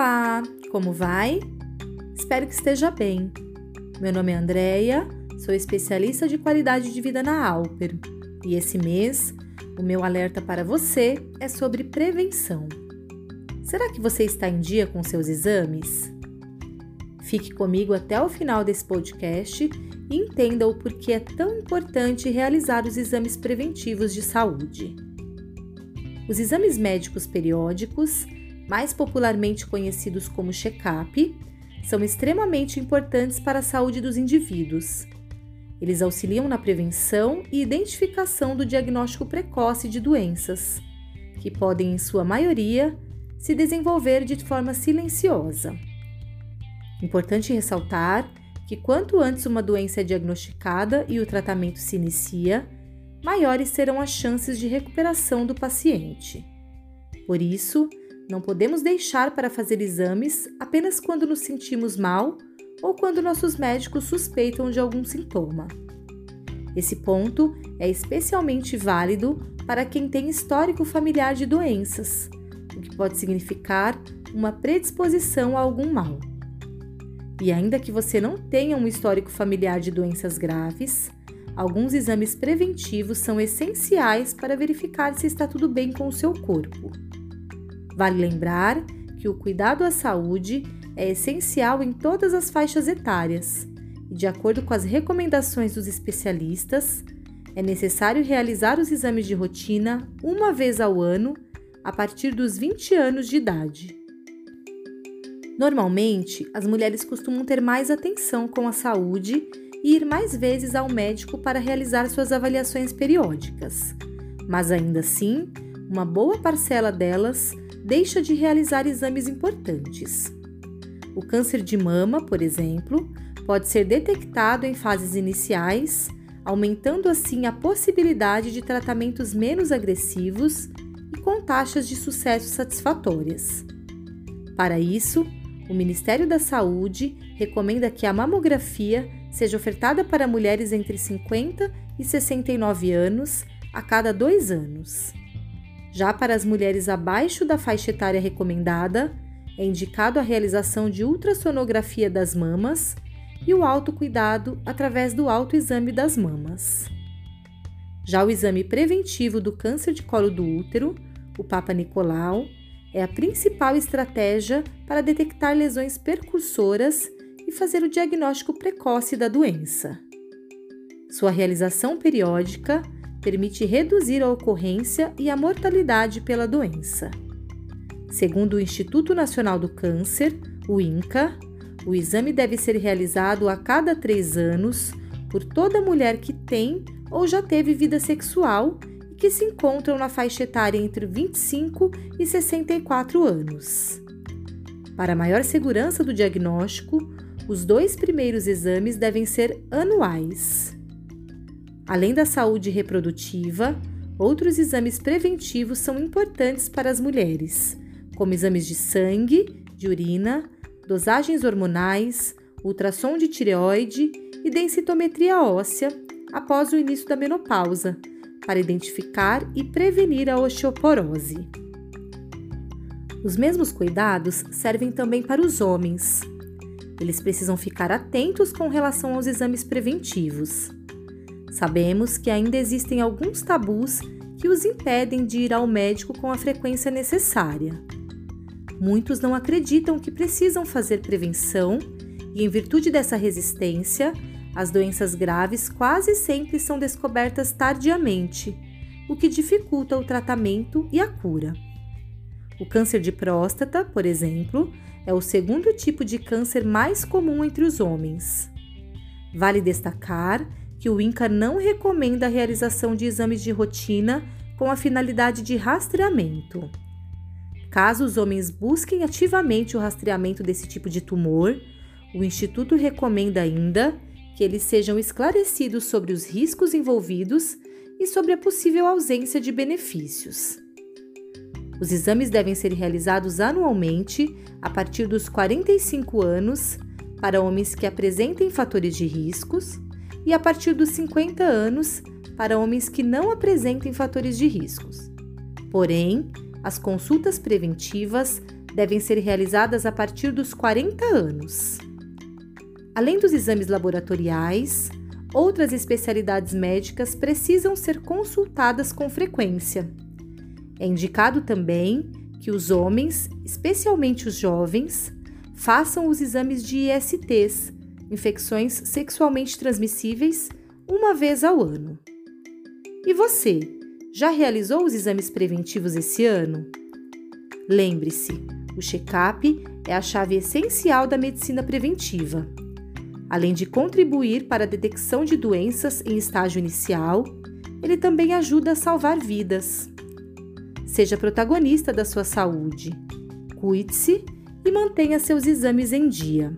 Olá, como vai? Espero que esteja bem. Meu nome é Andreia, sou especialista de qualidade de vida na Alper e esse mês o meu alerta para você é sobre prevenção. Será que você está em dia com seus exames? Fique comigo até o final desse podcast e entenda o porquê é tão importante realizar os exames preventivos de saúde. Os exames médicos periódicos mais popularmente conhecidos como check-up, são extremamente importantes para a saúde dos indivíduos. Eles auxiliam na prevenção e identificação do diagnóstico precoce de doenças, que podem, em sua maioria, se desenvolver de forma silenciosa. Importante ressaltar que quanto antes uma doença é diagnosticada e o tratamento se inicia, maiores serão as chances de recuperação do paciente. Por isso, não podemos deixar para fazer exames apenas quando nos sentimos mal ou quando nossos médicos suspeitam de algum sintoma. Esse ponto é especialmente válido para quem tem histórico familiar de doenças, o que pode significar uma predisposição a algum mal. E ainda que você não tenha um histórico familiar de doenças graves, alguns exames preventivos são essenciais para verificar se está tudo bem com o seu corpo. Vale lembrar que o cuidado à saúde é essencial em todas as faixas etárias e, de acordo com as recomendações dos especialistas, é necessário realizar os exames de rotina uma vez ao ano a partir dos 20 anos de idade. Normalmente, as mulheres costumam ter mais atenção com a saúde e ir mais vezes ao médico para realizar suas avaliações periódicas, mas ainda assim, uma boa parcela delas deixa de realizar exames importantes. O câncer de mama, por exemplo, pode ser detectado em fases iniciais, aumentando assim a possibilidade de tratamentos menos agressivos e com taxas de sucesso satisfatórias. Para isso, o Ministério da Saúde recomenda que a mamografia seja ofertada para mulheres entre 50 e 69 anos a cada dois anos. Já para as mulheres abaixo da faixa etária recomendada, é indicado a realização de ultrassonografia das mamas e o autocuidado através do autoexame das mamas. Já o exame preventivo do câncer de colo do útero, o Papa Nicolau, é a principal estratégia para detectar lesões percursoras e fazer o diagnóstico precoce da doença. Sua realização periódica permite reduzir a ocorrência e a mortalidade pela doença. Segundo o Instituto Nacional do Câncer, o INCA, o exame deve ser realizado a cada três anos por toda mulher que tem ou já teve vida sexual e que se encontram na faixa etária entre 25 e 64 anos. Para maior segurança do diagnóstico, os dois primeiros exames devem ser anuais. Além da saúde reprodutiva, outros exames preventivos são importantes para as mulheres, como exames de sangue, de urina, dosagens hormonais, ultrassom de tireoide e densitometria óssea após o início da menopausa, para identificar e prevenir a osteoporose. Os mesmos cuidados servem também para os homens. Eles precisam ficar atentos com relação aos exames preventivos. Sabemos que ainda existem alguns tabus que os impedem de ir ao médico com a frequência necessária. Muitos não acreditam que precisam fazer prevenção e, em virtude dessa resistência, as doenças graves quase sempre são descobertas tardiamente, o que dificulta o tratamento e a cura. O câncer de próstata, por exemplo, é o segundo tipo de câncer mais comum entre os homens. Vale destacar que o INCA não recomenda a realização de exames de rotina com a finalidade de rastreamento. Caso os homens busquem ativamente o rastreamento desse tipo de tumor, o Instituto recomenda ainda que eles sejam esclarecidos sobre os riscos envolvidos e sobre a possível ausência de benefícios. Os exames devem ser realizados anualmente a partir dos 45 anos para homens que apresentem fatores de riscos e a partir dos 50 anos para homens que não apresentem fatores de riscos. Porém, as consultas preventivas devem ser realizadas a partir dos 40 anos. Além dos exames laboratoriais, outras especialidades médicas precisam ser consultadas com frequência. É indicado também que os homens, especialmente os jovens, façam os exames de ISTs, infecções sexualmente transmissíveis, uma vez ao ano. E você, já realizou os exames preventivos esse ano? Lembre-se, o check-up é a chave essencial da medicina preventiva. Além de contribuir para a detecção de doenças em estágio inicial, ele também ajuda a salvar vidas. Seja protagonista da sua saúde. Cuide-se e mantenha seus exames em dia.